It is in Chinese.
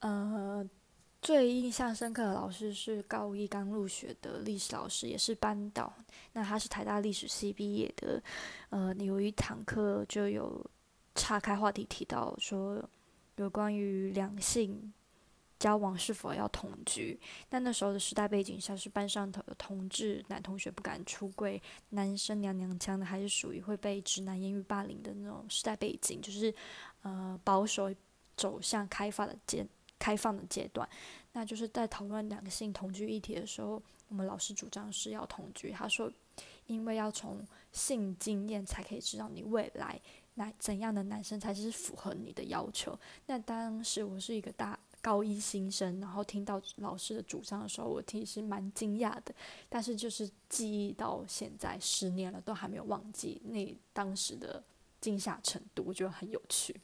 呃，最印象深刻的老师是高一刚入学的历史老师，也是班导。那他是台大历史系毕业的。呃，有一堂课就有岔开话题提到说，有关于两性交往是否要同居。但那时候的时代背景下是班上头有同志男同学不敢出柜，男生娘娘腔的，还是属于会被直男言语霸凌的那种时代背景，就是呃保守走向开放的阶开放的阶段。那就是在讨论两性同居议题的时候，我们老师主张是要同居。他说，因为要从性经验才可以知道你未来男怎样的男生才是符合你的要求。那当时我是一个大。高一新生，然后听到老师的主张的时候，我其实蛮惊讶的。但是就是记忆到现在十年了，都还没有忘记那当时的惊吓程度，我觉得很有趣。